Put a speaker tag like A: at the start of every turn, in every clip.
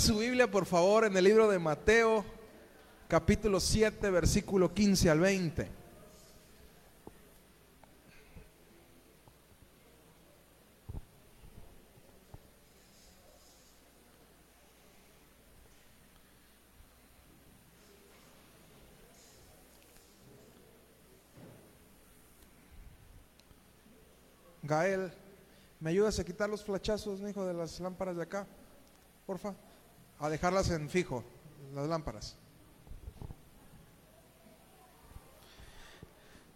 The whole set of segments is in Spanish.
A: Su Biblia, por favor, en el libro de Mateo, capítulo 7, versículo 15 al 20. Gael, ¿me ayudas a quitar los flachazos, hijo, de las lámparas de acá? Porfa. A dejarlas en fijo, las lámparas.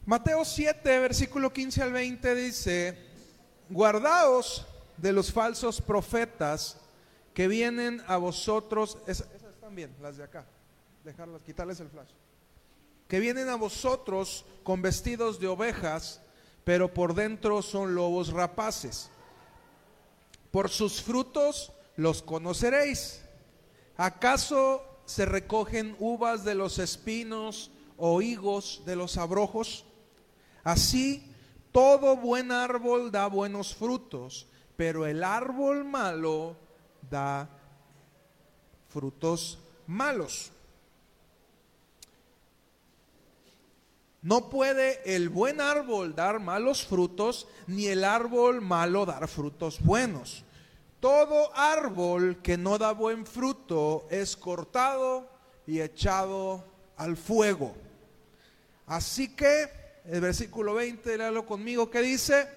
A: Mateo 7, versículo 15 al 20 dice, guardaos de los falsos profetas que vienen a vosotros, esas, están bien, las de acá, dejarlas, quitarles el flash, que vienen a vosotros con vestidos de ovejas, pero por dentro son lobos rapaces. Por sus frutos los conoceréis. ¿Acaso se recogen uvas de los espinos o higos de los abrojos? Así, todo buen árbol da buenos frutos, pero el árbol malo da frutos malos. No puede el buen árbol dar malos frutos, ni el árbol malo dar frutos buenos. Todo árbol que no da buen fruto es cortado y echado al fuego. Así que el versículo 20, léalo conmigo, ¿qué dice?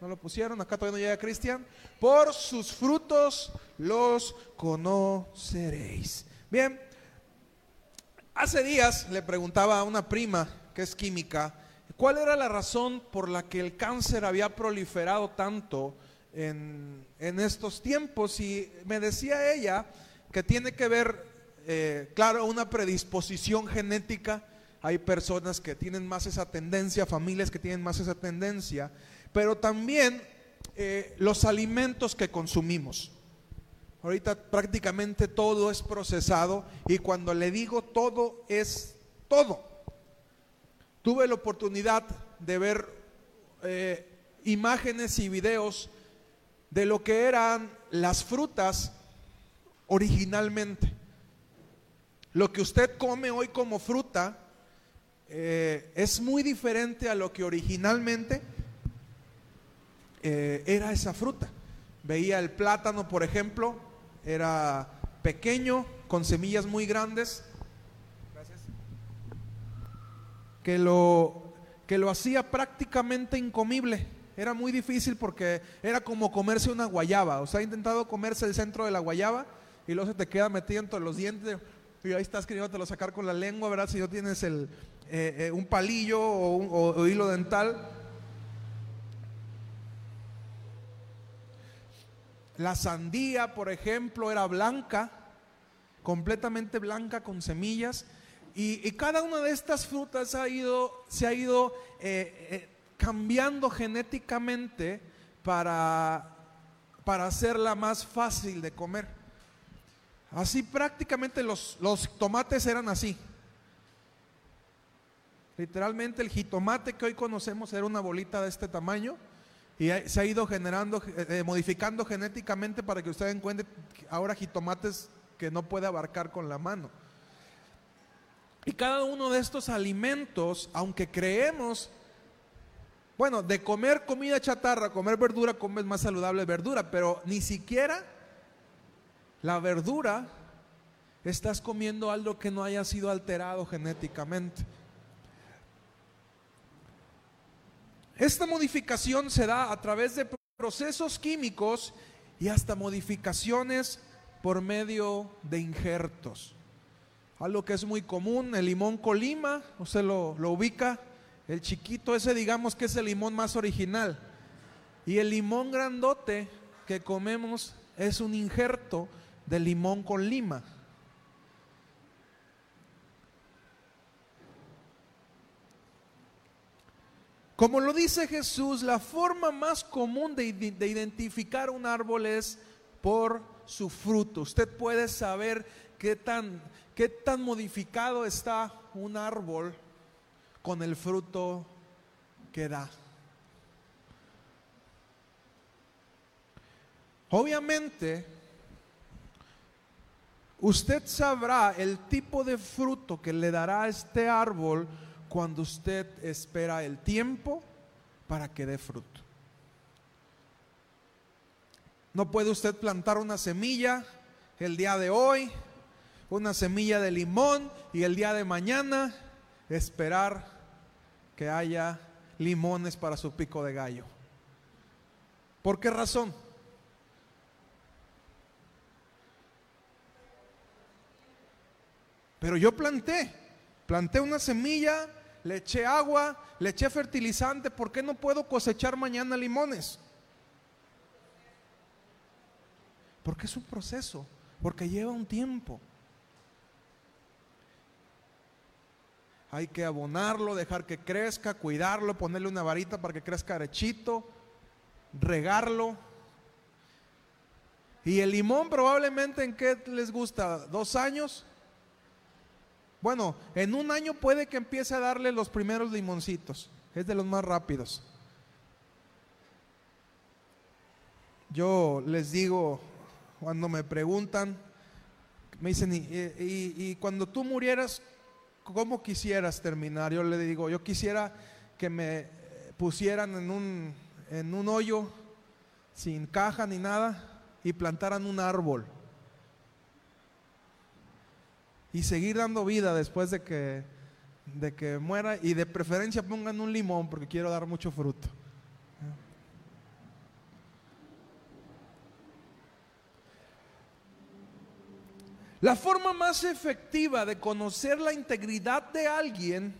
A: ¿No lo pusieron? Acá todavía no llega Cristian. Por sus frutos los conoceréis. Bien, hace días le preguntaba a una prima que es química, ¿cuál era la razón por la que el cáncer había proliferado tanto en, estos tiempos? Y me decía ella que tiene que ver, eh, claro, una predisposición genética. Hay personas que tienen más esa tendencia, familias que tienen más esa tendencia, pero también eh, los alimentos que consumimos. Ahorita prácticamente todo es procesado y cuando le digo todo es todo. Tuve la oportunidad de ver eh, imágenes y videos de lo que eran las frutas originalmente. Lo que usted come hoy como fruta eh, es muy diferente a lo que originalmente eh, era esa fruta. Veía el plátano, por ejemplo, era pequeño, con semillas muy grandes, que lo, que lo hacía prácticamente incomible. Era muy difícil porque era como comerse una guayaba. O sea, ha intentado comerse el centro de la guayaba y luego se te queda metido entre los dientes y ahí estás queriéndotelo sacar con la lengua, ¿verdad? Si no tienes el, eh, eh, un palillo o, hilo dental. La sandía, por ejemplo, era blanca, completamente blanca con semillas. Y, cada una de estas frutas ha ido, se ha ido eh, cambiando genéticamente para, para hacerla más fácil de comer. Así prácticamente los, los tomates eran así. Literalmente el jitomate que hoy conocemos era una bolita de este tamaño y se ha ido generando, eh, modificando genéticamente para que usted encuentre ahora jitomates que no puede abarcar con la mano. Y cada uno de estos alimentos, aunque creemos, bueno, de comer comida chatarra, comer verdura, comer más saludable verdura, pero ni siquiera la verdura estás comiendo algo que no haya sido alterado genéticamente. Esta modificación se da a través de procesos químicos y hasta modificaciones por medio de injertos algo que es muy común, el limón colima, usted lo, lo ubica, el chiquito ese digamos que es el limón más original. Y el limón grandote que comemos es un injerto de limón con lima. Como lo dice Jesús, la forma más común de, de, identificar un árbol es por su fruto. Usted puede saber qué tan ¿Qué tan modificado está un árbol con el fruto que da? Obviamente, usted sabrá el tipo de fruto que le dará este árbol cuando usted espera el tiempo para que dé fruto. No puede usted plantar una semilla el día de hoy, una semilla de limón y el día de mañana esperar que haya limones para su pico de gallo. ¿Por qué razón? Pero yo planté, planté una semilla, le eché agua, le eché fertilizante, ¿por qué no puedo cosechar mañana limones? Porque es un proceso, porque lleva un tiempo. Hay que abonarlo, dejar que crezca, cuidarlo, ponerle una varita para que crezca arechito, regarlo. Y el limón probablemente en qué les gusta, dos años. Bueno, en un año puede que empiece a darle los primeros limoncitos. Es de los más rápidos. Yo les digo cuando me preguntan, me dicen, y, cuando tú murieras, ¿cómo quisieras terminar? Yo le digo, yo quisiera que me pusieran en un, en un hoyo sin caja ni nada y plantaran un árbol. Y seguir dando vida después de que, de que muera y de preferencia pongan un limón porque quiero dar mucho fruto. La forma más efectiva de conocer la integridad de alguien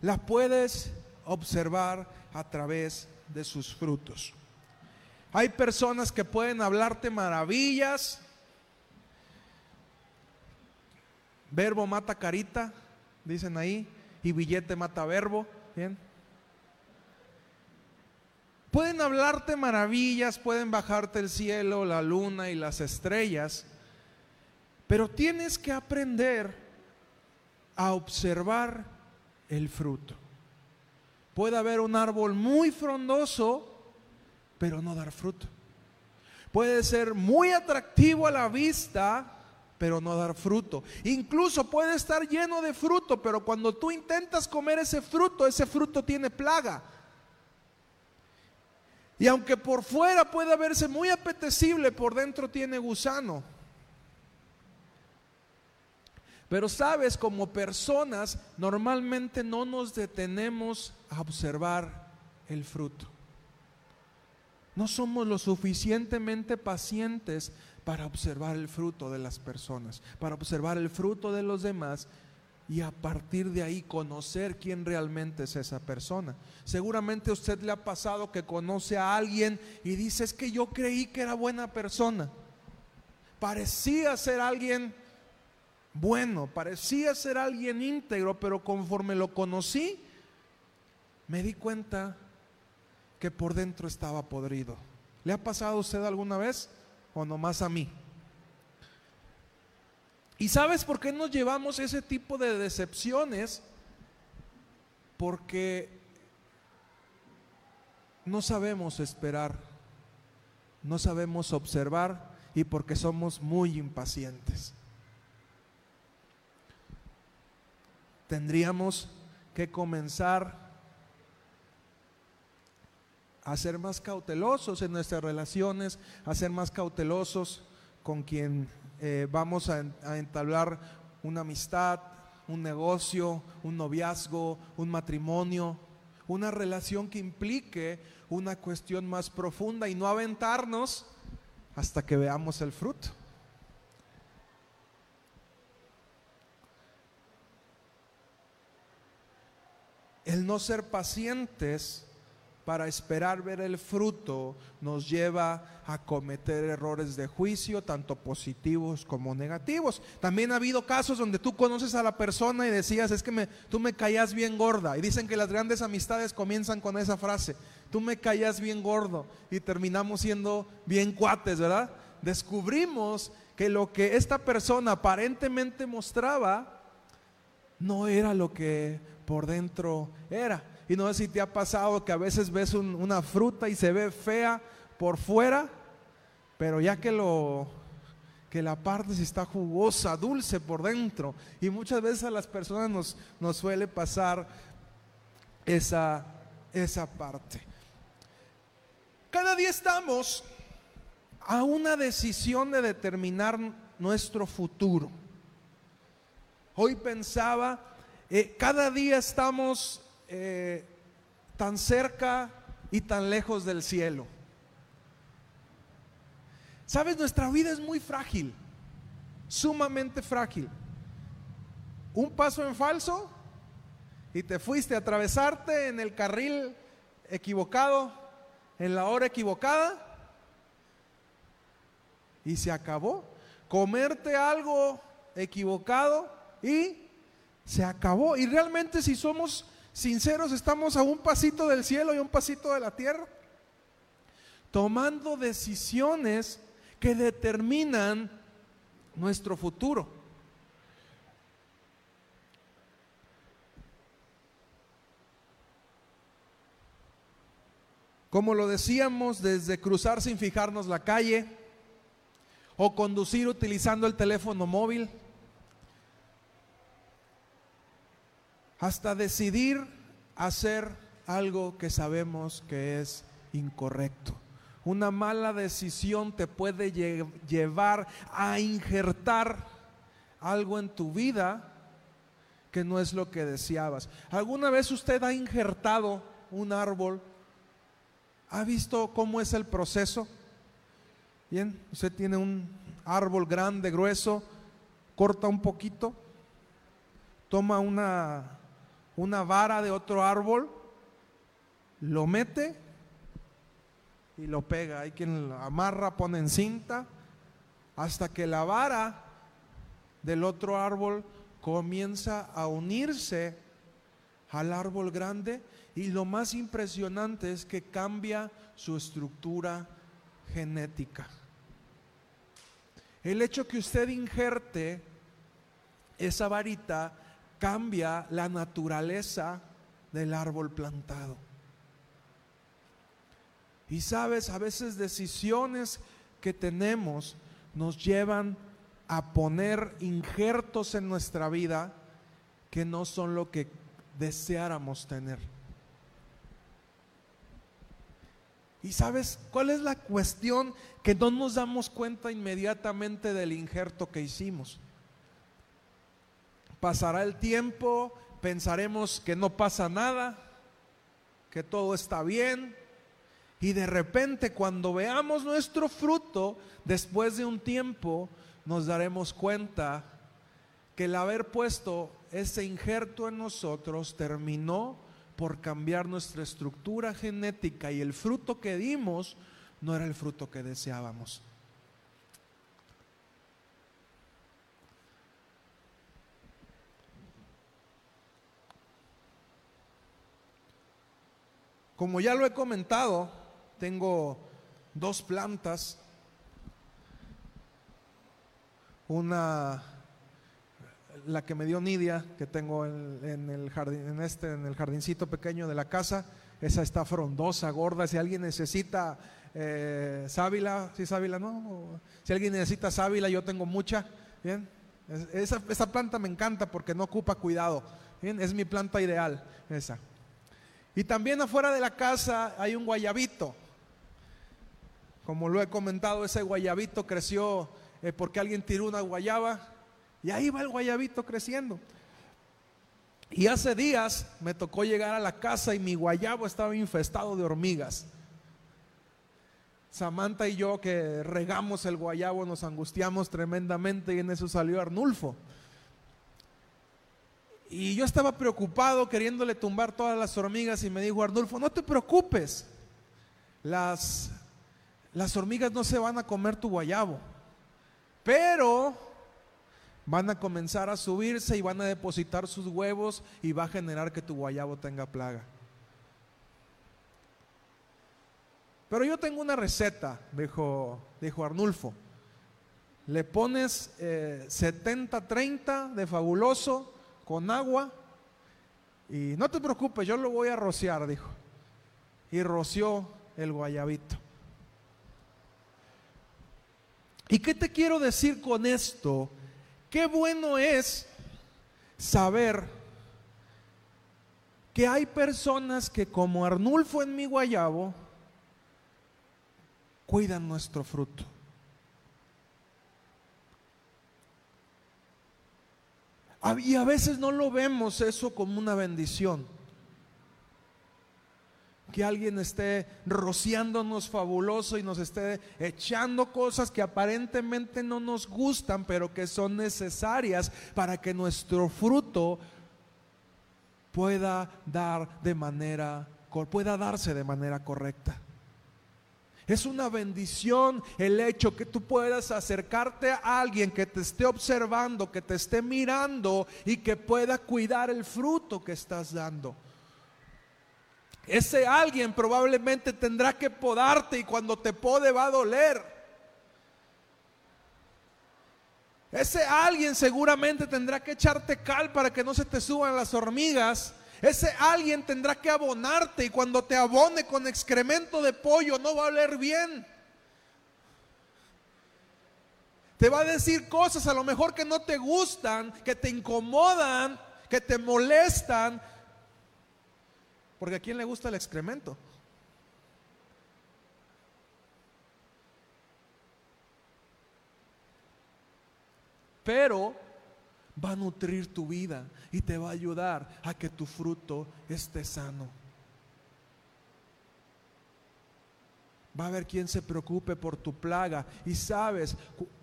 A: la puedes observar a través de sus frutos. Hay personas que pueden hablarte maravillas. Verbo mata carita, dicen ahí, y billete mata verbo. Bien. Pueden hablarte maravillas, pueden bajarte el cielo, la luna y las estrellas pero tienes que aprender a observar el fruto. Puede haber un árbol muy frondoso, pero no dar fruto. Puede ser muy atractivo a la vista, pero no dar fruto. Incluso puede estar lleno de fruto, pero cuando tú intentas comer ese fruto, ese fruto tiene plaga. Y aunque por fuera puede verse muy apetecible, por dentro tiene gusano. Pero sabes, como personas normalmente no nos detenemos a observar el fruto. No somos lo suficientemente pacientes para observar el fruto de las personas, para observar el fruto de los demás y a partir de ahí conocer quién realmente es esa persona. Seguramente a usted le ha pasado que conoce a alguien y dice, es que yo creí que era buena persona. Parecía ser alguien bueno, parecía ser alguien íntegro, pero conforme lo conocí, me di cuenta que por dentro estaba podrido. ¿Le ha pasado a usted alguna vez o nomás a mí? ¿Y sabes por qué nos llevamos ese tipo de decepciones? Porque no sabemos esperar, no sabemos observar y porque somos muy impacientes. Tendríamos que comenzar a ser más cautelosos en nuestras relaciones, a ser más cautelosos con quien eh, vamos a, a entablar una amistad, un negocio, un noviazgo, un matrimonio, una relación que implique una cuestión más profunda y no aventarnos hasta que veamos el fruto. El no ser pacientes para esperar ver el fruto nos lleva a cometer errores de juicio, tanto positivos como negativos. También ha habido casos donde tú conoces a la persona y decías, es que tú me caías bien gorda. Y dicen que las grandes amistades comienzan con esa frase, tú me caías bien gordo. Y terminamos siendo bien cuates, ¿verdad? Descubrimos que lo que esta persona aparentemente mostraba no era lo que por dentro era. Y no sé si te ha pasado que a veces ves una fruta y se ve fea por fuera, pero ya que lo que la parte está jugosa, dulce por dentro. Y muchas veces a las personas nos, nos suele pasar esa, esa parte. Cada día estamos a una decisión de determinar nuestro futuro. Hoy pensaba, eh, cada día estamos eh, tan cerca y tan lejos del cielo. Sabes, nuestra vida es muy frágil, sumamente frágil. Un paso en falso y te fuiste a atravesarte en el carril equivocado, en la hora equivocada, y se acabó. Comerte algo equivocado y se acabó. Y realmente si somos sinceros, estamos a un pasito del cielo y un pasito de la tierra, tomando decisiones que determinan nuestro futuro. Como lo decíamos, desde cruzar sin fijarnos la calle o conducir utilizando el teléfono móvil, hasta decidir hacer algo que sabemos que es incorrecto. Una mala decisión te puede llevar a injertar algo en tu vida que no es lo que deseabas. ¿Alguna vez usted ha injertado un árbol? ¿Ha visto cómo es el proceso? Bien, usted tiene un árbol grande, grueso, corta un poquito, toma una, una vara de otro árbol, lo mete y lo pega. Hay quien lo amarra, pone en cinta, hasta que la vara del otro árbol comienza a unirse al árbol grande y lo más impresionante es que cambia su estructura genética. El hecho que usted injerte esa varita cambia la naturaleza del árbol plantado. Y sabes, a veces decisiones que tenemos nos llevan a poner injertos en nuestra vida que no son lo que deseáramos tener. Y sabes cuál es la cuestión que no nos damos cuenta inmediatamente del injerto que hicimos. Pasará el tiempo, pensaremos que no pasa nada, que todo está bien, y de repente cuando veamos nuestro fruto, después de un tiempo, nos daremos cuenta que el haber puesto ese injerto en nosotros terminó por cambiar nuestra estructura genética y el fruto que dimos no era el fruto que deseábamos. Como ya lo he comentado, tengo dos plantas, una la que me dio Nidia, que tengo en, el jardín, en este, en el jardincito pequeño de la casa, esa está frondosa, gorda. Si alguien necesita eh, sábila, si sábila, no. Si alguien necesita sábila, yo tengo mucha. Bien, esa, esa, planta me encanta porque no ocupa cuidado. Bien, es mi planta ideal, esa. Y también afuera de la casa hay un guayabito. Como lo he comentado, ese guayabito creció eh, porque alguien tiró una guayaba y ahí va el guayabito creciendo. Y hace días me tocó llegar a la casa y mi guayabo estaba infestado de hormigas. Samantha y yo que regamos el guayabo nos angustiamos tremendamente y en eso salió Arnulfo. Y yo estaba preocupado queriéndole tumbar todas las hormigas y me dijo Arnulfo, no te preocupes, las, las hormigas no se van a comer tu guayabo, pero van a comenzar a subirse y van a depositar sus huevos y va a generar que tu guayabo tenga plaga. Pero yo tengo una receta, dijo, dijo Arnulfo. Le pones 70-30 eh, de fabuloso con agua y no te preocupes, yo lo voy a rociar, dijo. Y roció el guayabito. ¿Y qué te quiero decir con esto? Qué bueno es saber que hay personas que como Arnulfo en mi guayabo cuidan nuestro fruto. Y a veces no lo vemos eso como una bendición. Que alguien esté rociándonos fabuloso y nos esté echando cosas que aparentemente no nos gustan, pero que son necesarias para que nuestro fruto pueda dar de manera pueda darse de manera correcta. Es una bendición el hecho que tú puedas acercarte a alguien que te esté observando, que te esté mirando y que pueda cuidar el fruto que estás dando. Ese alguien probablemente tendrá que podarte y cuando te pode va a doler. Ese alguien seguramente tendrá que echarte cal para que no se te suban las hormigas ese alguien tendrá que abonarte y cuando te abone con excremento de pollo no va a oler bien. Te va a decir cosas a lo mejor que no te gustan, que te incomodan, que te molestan. Porque a quién le gusta el excremento. Pero va a nutrir tu vida y te va a ayudar a que tu fruto esté sano. Va a haber quien se preocupe por tu plaga y sabes,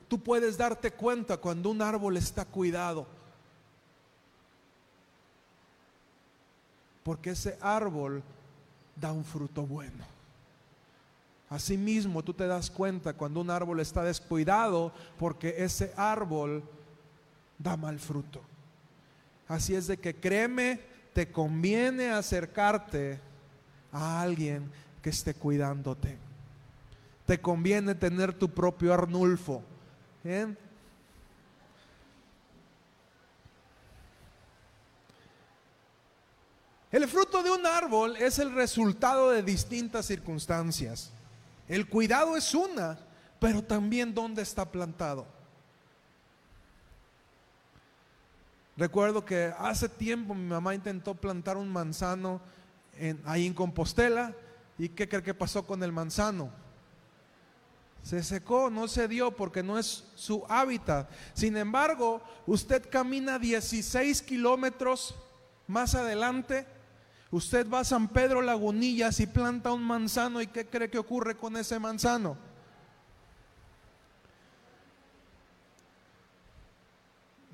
A: tú puedes darte cuenta cuando un árbol está cuidado. Porque ese árbol da un fruto bueno. Asimismo, tú te das cuenta cuando un árbol está descuidado porque ese árbol da mal fruto. Así es de que créeme, te conviene acercarte a alguien que esté cuidándote. Te conviene tener tu propio Arnulfo. El fruto de un árbol es el resultado de distintas circunstancias. El cuidado es una, pero también dónde está plantado. Recuerdo que hace tiempo mi mamá intentó plantar un manzano ahí en Compostela. ¿Y qué cree que pasó con el manzano? Se secó, no se dio porque no es su hábitat. Sin embargo, usted camina 16 kilómetros más adelante. Usted va a San Pedro Lagunillas y planta un manzano. ¿Y qué cree que ocurre con ese manzano?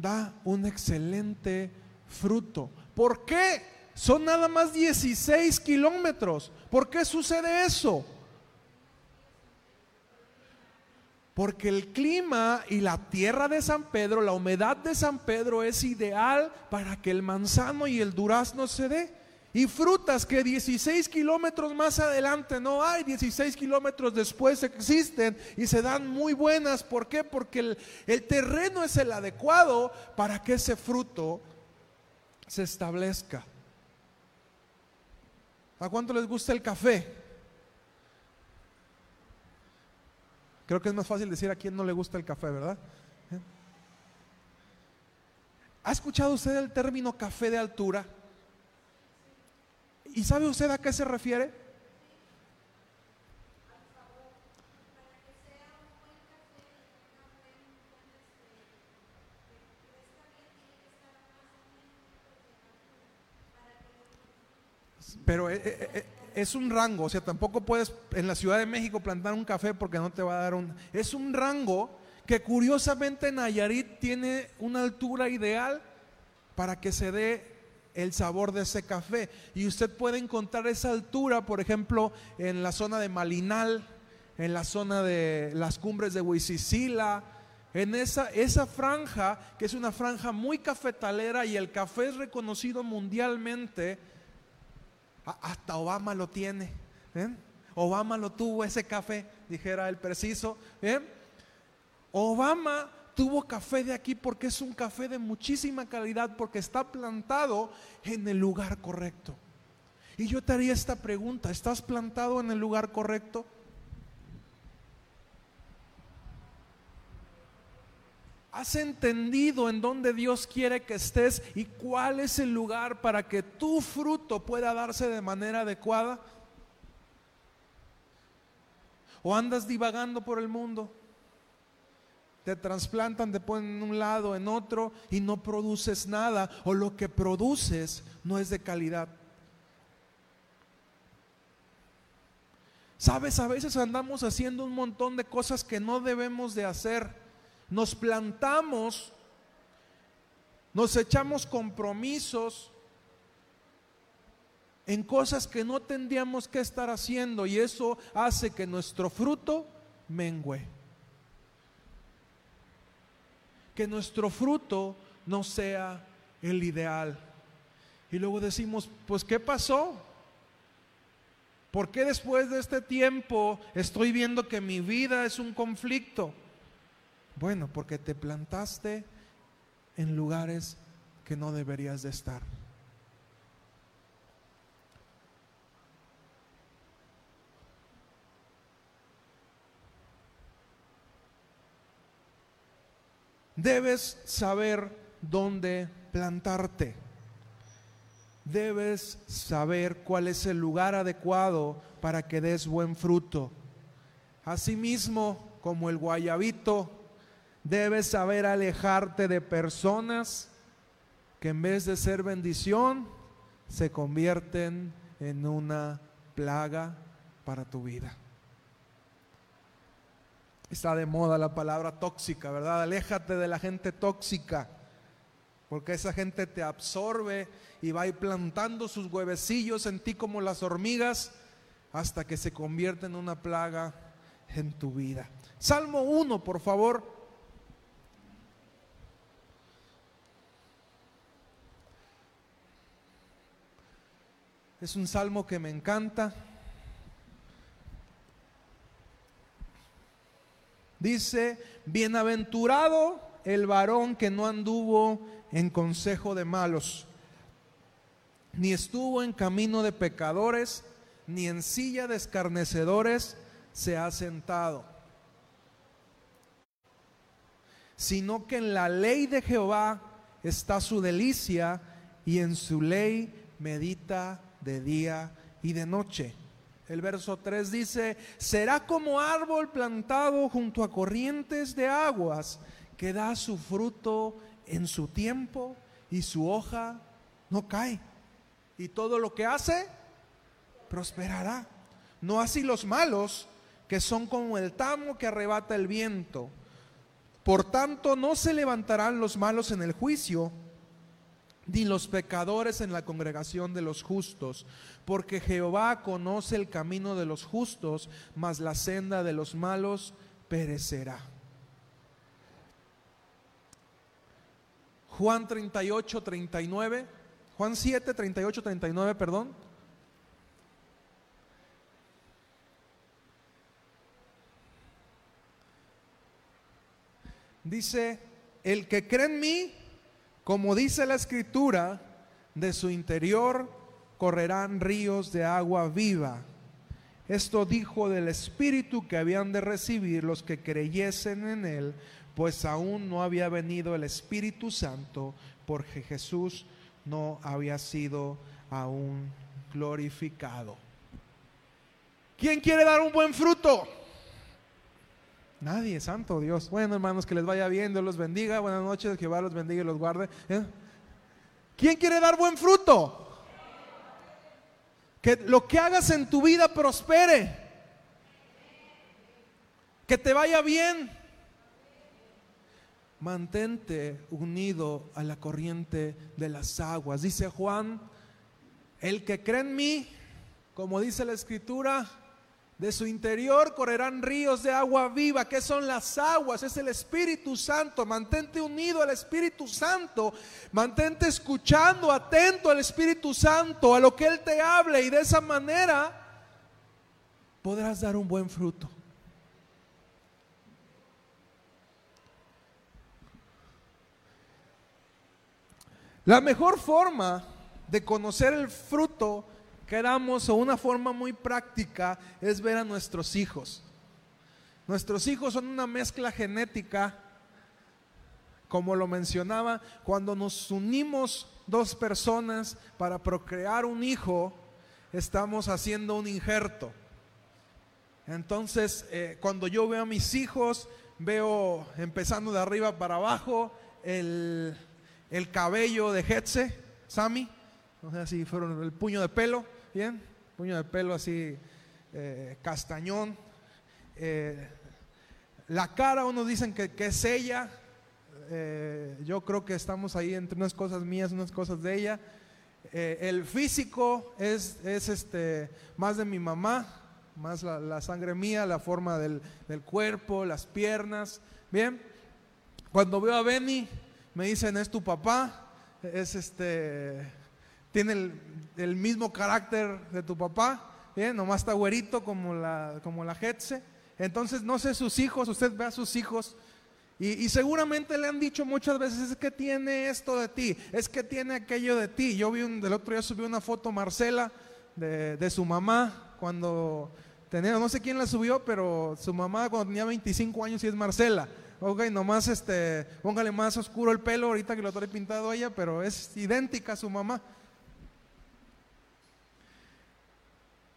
A: Da un excelente fruto. ¿Por qué? Son nada más 16 kilómetros. ¿Por qué sucede eso? Porque el clima y la tierra de San Pedro, la humedad de San Pedro es ideal para que el manzano y el durazno se dé. Y frutas que 16 kilómetros más adelante no hay, 16 kilómetros después existen y se dan muy buenas. ¿Por qué? Porque el, terreno es el adecuado para que ese fruto se establezca. ¿A cuánto les gusta el café? Creo que es más fácil decir a quién no le gusta el café, ¿verdad? ¿Eh? ¿Ha escuchado usted el término café de altura? ¿Y sabe usted a qué se refiere? Pero eh, eh, eh, es un rango, o sea, tampoco puedes en la Ciudad de México plantar un café porque no te va a dar un... Es un rango que curiosamente Nayarit tiene una altura ideal para que se dé el sabor de ese café. Y usted puede encontrar esa altura, por ejemplo, en la zona de Malinal, en la zona de las cumbres de Huizicila, en esa, esa franja, que es una franja muy cafetalera y el café es reconocido mundialmente, hasta Obama lo tiene. Obama lo tuvo ese café, dijera el preciso. Obama tuvo café de aquí porque es un café de muchísima calidad, porque está plantado en el lugar correcto. Y yo te haría esta pregunta, ¿estás plantado en el lugar correcto? ¿Has entendido en dónde Dios quiere que estés y cuál es el lugar para que tu fruto pueda darse de manera adecuada? ¿O andas divagando por el mundo? Te trasplantan, te ponen en un lado, en otro y no produces nada. O lo que produces no es de calidad. Sabes, a veces andamos haciendo un montón de cosas que no debemos de hacer nos plantamos, nos echamos compromisos en cosas que no tendríamos que estar haciendo y eso hace que nuestro fruto mengüe. Que nuestro fruto no sea el ideal. Y luego decimos, pues ¿qué pasó? ¿Por qué después de este tiempo estoy viendo que mi vida es un conflicto? Bueno, porque te plantaste en lugares que no deberías de estar. Debes saber dónde plantarte. Debes saber cuál es el lugar adecuado para que des buen fruto. Asimismo, como el guayabito Debes saber alejarte de personas que en vez de ser bendición, se convierten en una plaga para tu vida. Está de moda la palabra tóxica, ¿verdad? Aléjate de la gente tóxica, porque esa gente te absorbe y va ir plantando sus huevecillos en ti como las hormigas hasta que se convierte en una plaga en tu vida. Salmo 1, por favor. Es un salmo que me encanta. Dice, bienaventurado el varón que no anduvo en consejo de malos, ni estuvo en camino de pecadores, ni en silla de escarnecedores se ha sentado, sino que en la ley de Jehová está su delicia y en su ley medita de día y de noche. El verso 3 dice, será como árbol plantado junto a corrientes de aguas, que da su fruto en su tiempo y su hoja no cae. Y todo lo que hace, prosperará. No así los malos, que son como el tamo que arrebata el viento. Por tanto, no se levantarán los malos en el juicio ni los pecadores en la congregación de los justos, porque Jehová conoce el camino de los justos, mas la senda de los malos perecerá. Juan 38, 39, Juan 7, 38, 39, perdón. Dice, el que cree en mí, como dice la escritura, de su interior correrán ríos de agua viva. Esto dijo del Espíritu que habían de recibir los que creyesen en Él, pues aún no había venido el Espíritu Santo, porque Jesús no había sido aún glorificado. ¿Quién quiere dar un buen fruto? Nadie, santo Dios. Bueno, hermanos, que les vaya bien, Dios los bendiga. Buenas noches, Jehová los bendiga y los guarde. ¿Eh? ¿Quién quiere dar buen fruto? Que lo que hagas en tu vida prospere. Que te vaya bien. Mantente unido a la corriente de las aguas. Dice Juan, el que cree en mí, como dice la escritura, de su interior correrán ríos de agua viva. que son las aguas? Es el Espíritu Santo. Mantente unido al Espíritu Santo. Mantente escuchando, atento al Espíritu Santo, a lo que Él te hable. Y de esa manera podrás dar un buen fruto. La mejor forma de conocer el fruto queramos o una forma muy práctica es ver a nuestros hijos. Nuestros hijos son una mezcla genética como lo mencionaba, cuando nos unimos dos personas para procrear un hijo, estamos haciendo un injerto. Entonces, eh, cuando yo veo a mis hijos, veo empezando de arriba para abajo el, cabello de Hetze, Sami, no sé si fueron el puño de pelo, bien, puño de pelo así eh, castañón. Eh, la cara, unos dicen que, es ella, yo creo que estamos ahí entre unas cosas mías, unas cosas de ella. el físico es, es este, más de mi mamá, más la, sangre mía, la forma del, cuerpo, las piernas. Bien, cuando veo a Benny, me dicen, es tu papá, es este, tiene el, mismo carácter de tu papá, bien, nomás está güerito como la, como la Hetze. Entonces, no sé sus hijos, usted ve a sus hijos. Y, seguramente le han dicho muchas veces, es que tiene esto de ti, es que tiene aquello de ti. Yo vi un, del otro día subí una foto Marcela de, de su mamá cuando tenía, no sé quién la subió, pero su mamá cuando tenía 25 años y es Marcela. Ok, nomás este, póngale más oscuro el pelo ahorita que lo trae pintado ella, pero es idéntica a su mamá.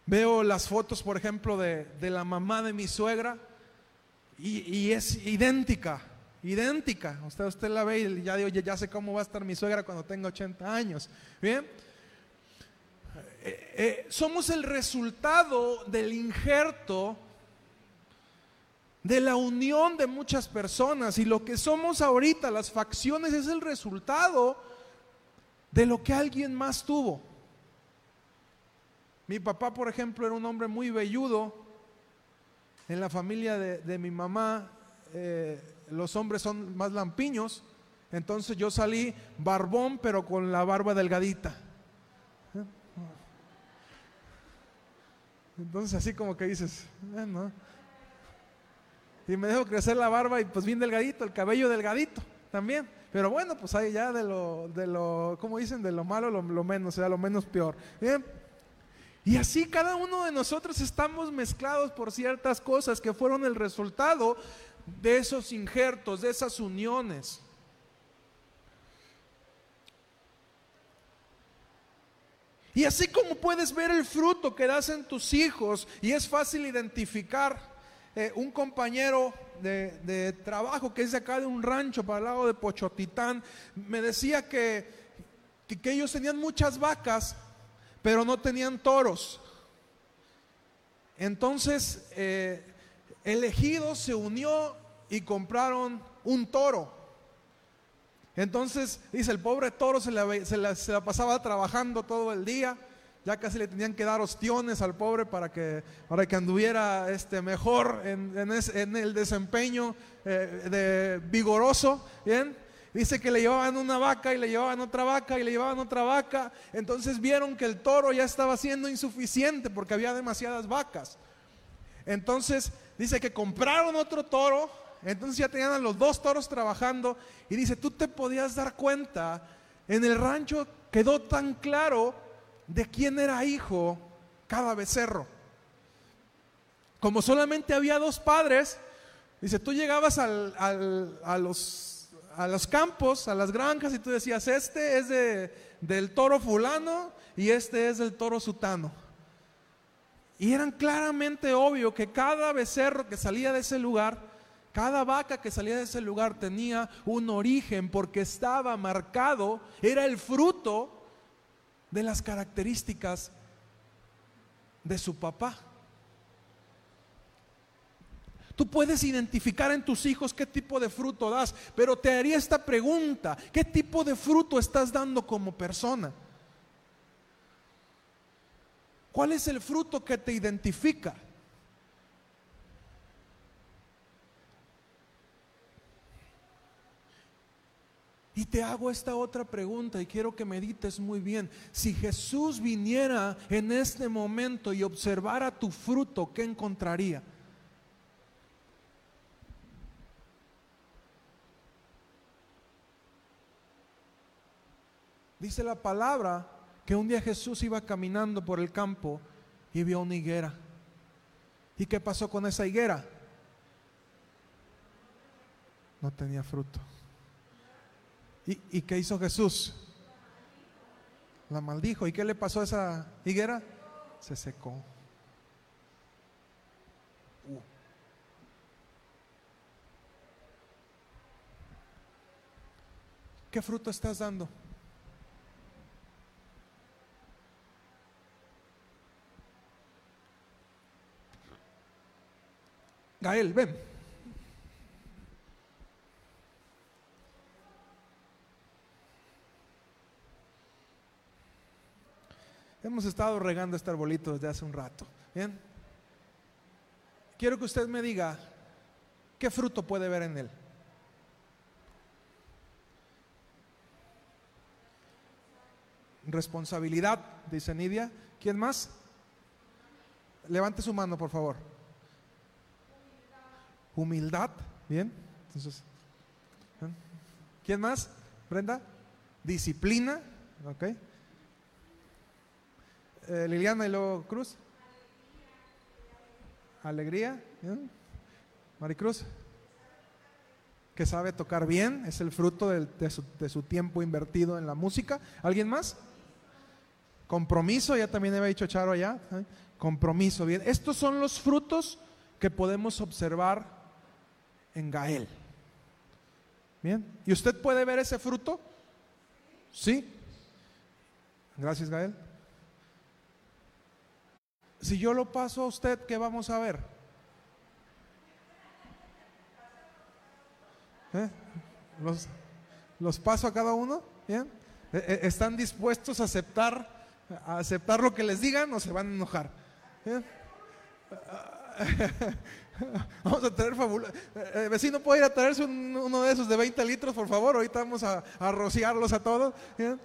A: Veo las fotos, por ejemplo, de, la mamá de mi suegra y, y, es idéntica, idéntica. Usted, usted la ve y ya digo, ya sé cómo va a estar mi suegra cuando tenga 80 años. Bien. Eh, eh, somos el resultado del injerto de la unión de muchas personas y lo que somos ahorita, las facciones, es el resultado de lo que alguien más tuvo. Mi papá, por ejemplo, era un hombre muy velludo. En la familia de, mi mamá, eh, los hombres son más lampiños. Entonces yo salí barbón, pero con la barba delgadita. Entonces así como que dices, eh, Y me dejo crecer la barba y pues bien delgadito, el cabello delgadito también. Pero bueno, pues ahí ya de lo, de lo, ¿cómo dicen? De lo malo lo, menos, o sea, lo menos peor. Bien. Y así cada uno de nosotros estamos mezclados por ciertas cosas que fueron el resultado de esos injertos, de esas uniones. Y así como puedes ver el fruto que das en tus hijos y es fácil identificar eh, un compañero de, trabajo que es de acá de un rancho para el lado de Pochotitán, me decía que, que, ellos tenían muchas vacas, pero no tenían toros. Entonces, eh, el ejido se unió y compraron un toro. Entonces, dice, el pobre toro se la, pasaba trabajando todo el día. Ya casi le tenían que dar ostiones al pobre para que, para que anduviera este, mejor en, el desempeño eh, de, vigoroso. Bien, dice que le llevaban una vaca y le llevaban otra vaca y le llevaban otra vaca. Entonces vieron que el toro ya estaba siendo insuficiente porque había demasiadas vacas. Entonces dice que compraron otro toro entonces ya tenían a los dos toros trabajando y dice, tú te podías dar cuenta, en el rancho quedó tan claro de quién era hijo cada becerro. Como solamente había dos padres, dice, tú llegabas a, los, a los campos, a las granjas y tú decías, este es de, del toro fulano y este es del toro sutano. Y eran claramente obvio que cada becerro que salía de ese lugar cada vaca que salía de ese lugar tenía un origen porque estaba marcado, era el fruto de las características de su papá. Tú puedes identificar en tus hijos qué tipo de fruto das, pero te haría esta pregunta, ¿qué tipo de fruto estás dando como persona? ¿Cuál es el fruto que te identifica? Y te hago esta otra pregunta y quiero que medites muy bien. Si Jesús viniera en este momento y observara tu fruto, ¿qué encontraría? Dice la palabra que un día Jesús iba caminando por el campo y vio una higuera. ¿Y qué pasó con esa higuera? No tenía fruto. ¿Y, ¿Y qué hizo Jesús? La maldijo. ¿Y qué le pasó a esa higuera? Se secó. Uh. ¿Qué fruto estás dando? Gael, ven. Hemos estado regando este arbolito desde hace un rato. Bien. Quiero que usted me diga qué fruto puede ver en él. Responsabilidad, dice Nidia. ¿Quién más? Levante su mano, por favor. Humildad. Bien. Entonces, ¿quién más? Brenda. Disciplina. Ok. Eh, Liliana y luego Cruz. Alegría. ¿bien? Maricruz. Que sabe tocar bien. Es el fruto de, su, de su tiempo invertido en la música. ¿Alguien más? Compromiso, ya también había dicho Charo allá. ¿eh? Compromiso, bien. Estos son los frutos que podemos observar en Gael. Bien. ¿Y usted puede ver ese fruto? Sí. Gracias, Gael. Si yo lo paso a usted, ¿qué vamos a ver? ¿Eh? ¿Los, los paso a cada uno? ¿Bien? ¿E- e- ¿Están dispuestos a aceptar, a aceptar lo que les digan o se van a enojar? ¿Bien? Vamos a traer fabuloso. vecino, ¿puede ir a traerse un- uno de esos de 20 litros, por favor? Ahorita vamos a, rociarlos a todos. ¿Bien?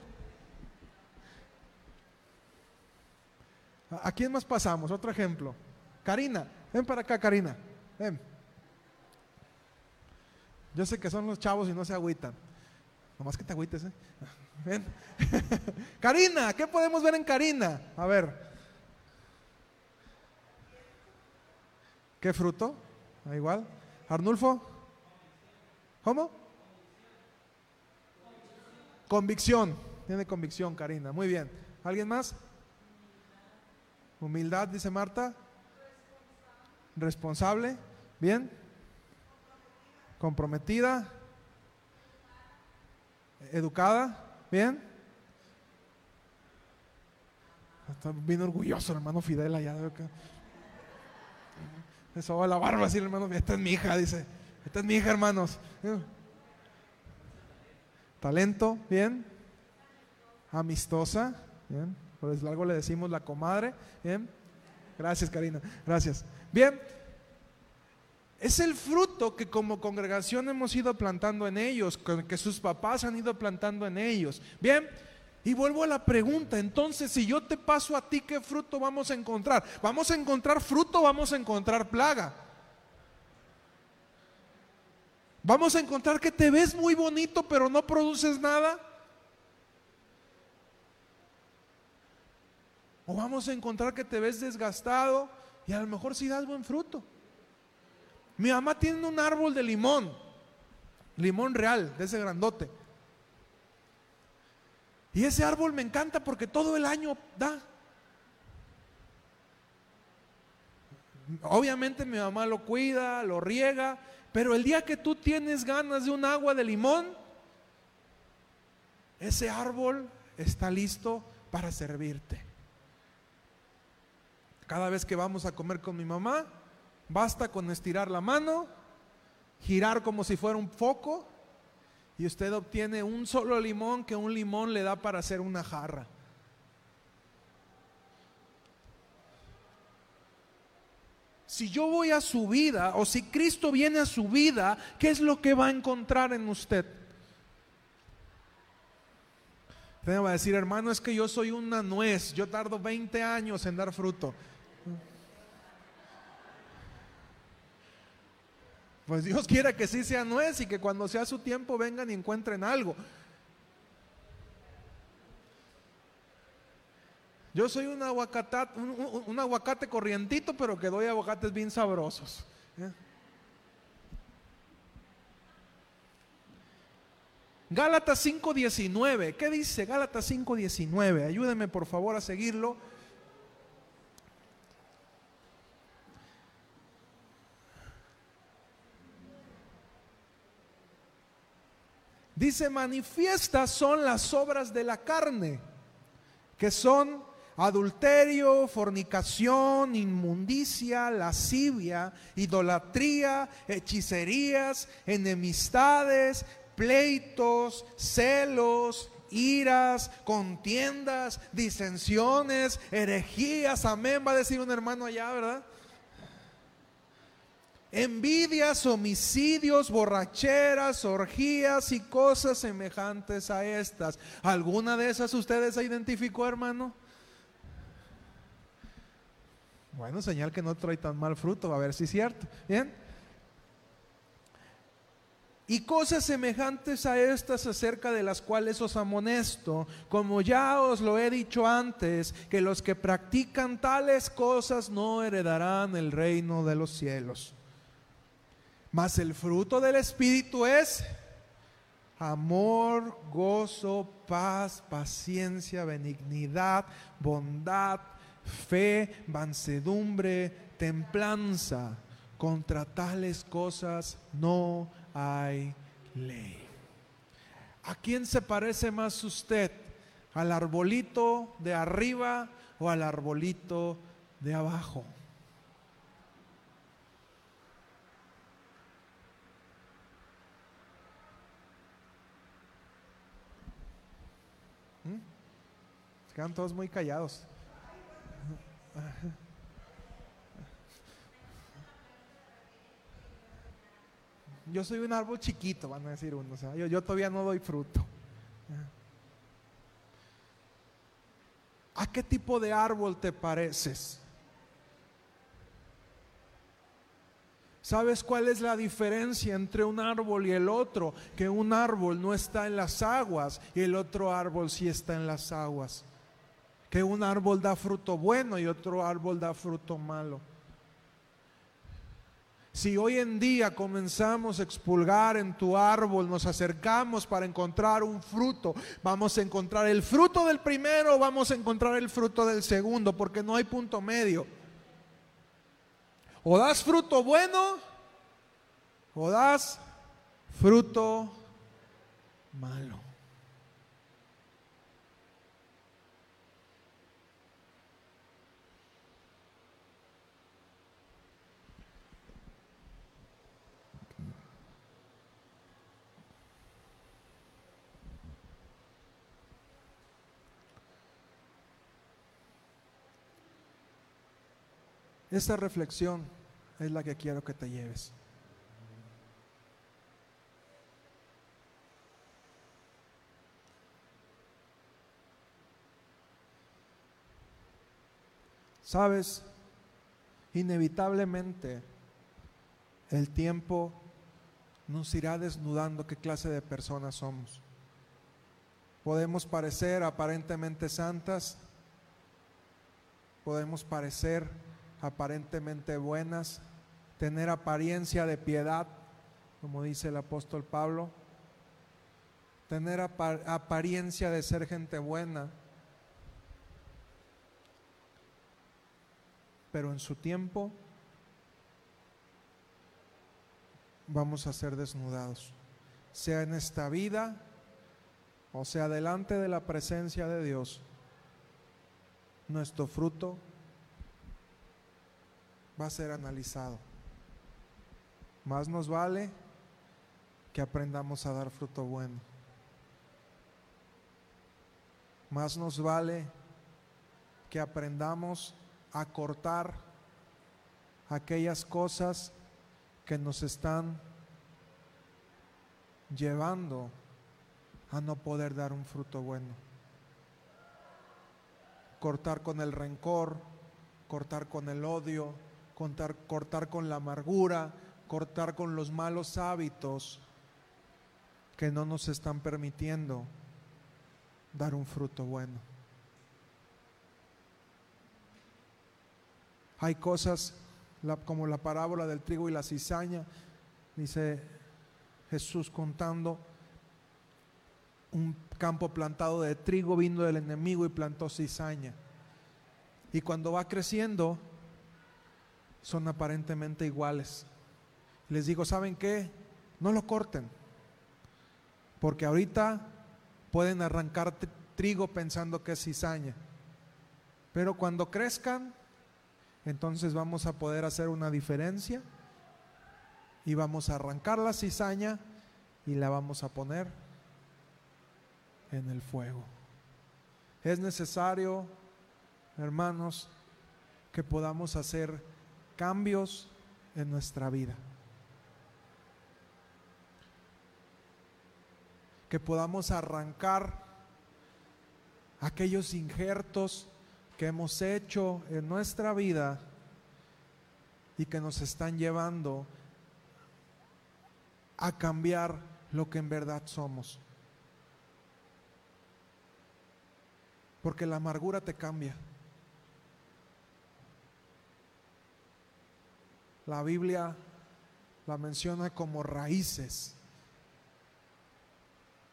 A: ¿A a quién más pasamos? Otro ejemplo. Karina, ven para acá, Karina. Ven. Yo sé que son los chavos y no se agüitan. Nomás que te agüites, ¿eh? Ven. Karina, ¿qué podemos ver en Karina? A ver. ¿Qué fruto? Ah, igual. Arnulfo. ¿Cómo? Convicción. Tiene convicción, Karina. Muy bien. ¿Alguien más? Humildad, dice Marta. Responsable. Bien. Comprometida. Educada. Bien. Está bien orgulloso hermano Fidel allá. Eso va la barba así, hermano. Esta es mi hija, dice. Esta es mi hija, hermanos. Talento, bien. Amistosa, bien. Por eso algo le decimos la comadre, bien. Gracias, Karina. Gracias. Bien. Es el fruto que como congregación hemos ido plantando en ellos, que sus papás han ido plantando en ellos. Bien. Y vuelvo a la pregunta, entonces si yo te paso a ti, ¿qué fruto vamos a encontrar? ¿Vamos a encontrar fruto vamos a encontrar plaga? Vamos a encontrar que te ves muy bonito pero no produces nada. O vamos a encontrar que te ves desgastado y a lo mejor sí das buen fruto. Mi mamá tiene un árbol de limón, limón real, de ese grandote. Y ese árbol me encanta porque todo el año da. Obviamente mi mamá lo cuida, lo riega, pero el día que tú tienes ganas de un agua de limón, ese árbol está listo para servirte. Cada vez que vamos a comer con mi mamá, basta con estirar la mano, girar como si fuera un foco y usted obtiene un solo limón que un limón le da para hacer una jarra. Si yo voy a su vida o si Cristo viene a su vida, ¿qué es lo que va a encontrar en usted? Usted me va a decir, hermano, es que yo soy una nuez, yo tardo 20 años en dar fruto. Pues Dios quiera que sí sea nuez y que cuando sea su tiempo vengan y encuentren algo. Yo soy un, aguacata- un, un- un aguacate corrientito, pero que doy aguacates bien sabrosos. ¿eh? Gálatas 5.19. ¿Qué dice Gálatas 5.19? Ayúdenme por favor a seguirlo. Dice, manifiestas son las obras de la carne, que son adulterio, fornicación, inmundicia, lascivia, idolatría, hechicerías, enemistades, pleitos, celos, iras, contiendas, disensiones, herejías. Amén, va a decir un hermano allá, ¿verdad? Envidias, homicidios, borracheras, orgías y cosas semejantes a estas. ¿Alguna de esas ustedes se identificó, hermano? Bueno, señal que no trae tan mal fruto, a ver si es cierto. Bien. Y cosas semejantes a estas acerca de las cuales os amonesto, como ya os lo he dicho antes, que los que practican tales cosas no heredarán el reino de los cielos. Mas el fruto del Espíritu es amor, gozo, paz, paciencia, benignidad, bondad, fe, mansedumbre, templanza. Contra tales cosas no hay ley. ¿A quién se parece más usted? ¿Al arbolito de arriba o al arbolito de abajo? Quedan todos muy callados. Yo soy un árbol chiquito, van a decir uno. O sea, yo, yo todavía no doy fruto. ¿A qué tipo de árbol te pareces? ¿Sabes cuál es la diferencia entre un árbol y el otro? Que un árbol no está en las aguas y el otro árbol sí está en las aguas que un árbol da fruto bueno y otro árbol da fruto malo. Si hoy en día comenzamos a expulgar en tu árbol, nos acercamos para encontrar un fruto, vamos a encontrar el fruto del primero, vamos a encontrar el fruto del segundo, porque no hay punto medio. O das fruto bueno, o das fruto malo. Esa reflexión es la que quiero que te lleves. Sabes, inevitablemente el tiempo nos irá desnudando qué clase de personas somos. Podemos parecer aparentemente santas, podemos parecer aparentemente buenas, tener apariencia de piedad, como dice el apóstol Pablo, tener apariencia de ser gente buena, pero en su tiempo vamos a ser desnudados, sea en esta vida o sea delante de la presencia de Dios. Nuestro fruto va a ser analizado. Más nos vale que aprendamos a dar fruto bueno. Más nos vale que aprendamos a cortar aquellas cosas que nos están llevando a no poder dar un fruto bueno. Cortar con el rencor, cortar con el odio, cortar, cortar con la amargura, cortar con los malos hábitos que no nos están permitiendo dar un fruto bueno. Hay cosas como la parábola del trigo y la cizaña, dice Jesús contando, un campo plantado de trigo, vino del enemigo y plantó cizaña. Y cuando va creciendo, son aparentemente iguales. Les digo, ¿saben qué? No lo corten. Porque ahorita pueden arrancar trigo pensando que es cizaña. Pero cuando crezcan, entonces vamos a poder hacer una diferencia y vamos a arrancar la cizaña y la vamos a poner en el fuego. Es necesario, hermanos, que podamos hacer cambios en nuestra vida. Que podamos arrancar aquellos injertos que hemos hecho en nuestra vida y que nos están llevando a cambiar lo que en verdad somos. Porque la amargura te cambia. La Biblia la menciona como raíces.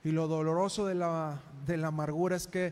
A: Y lo doloroso de la, de la amargura es que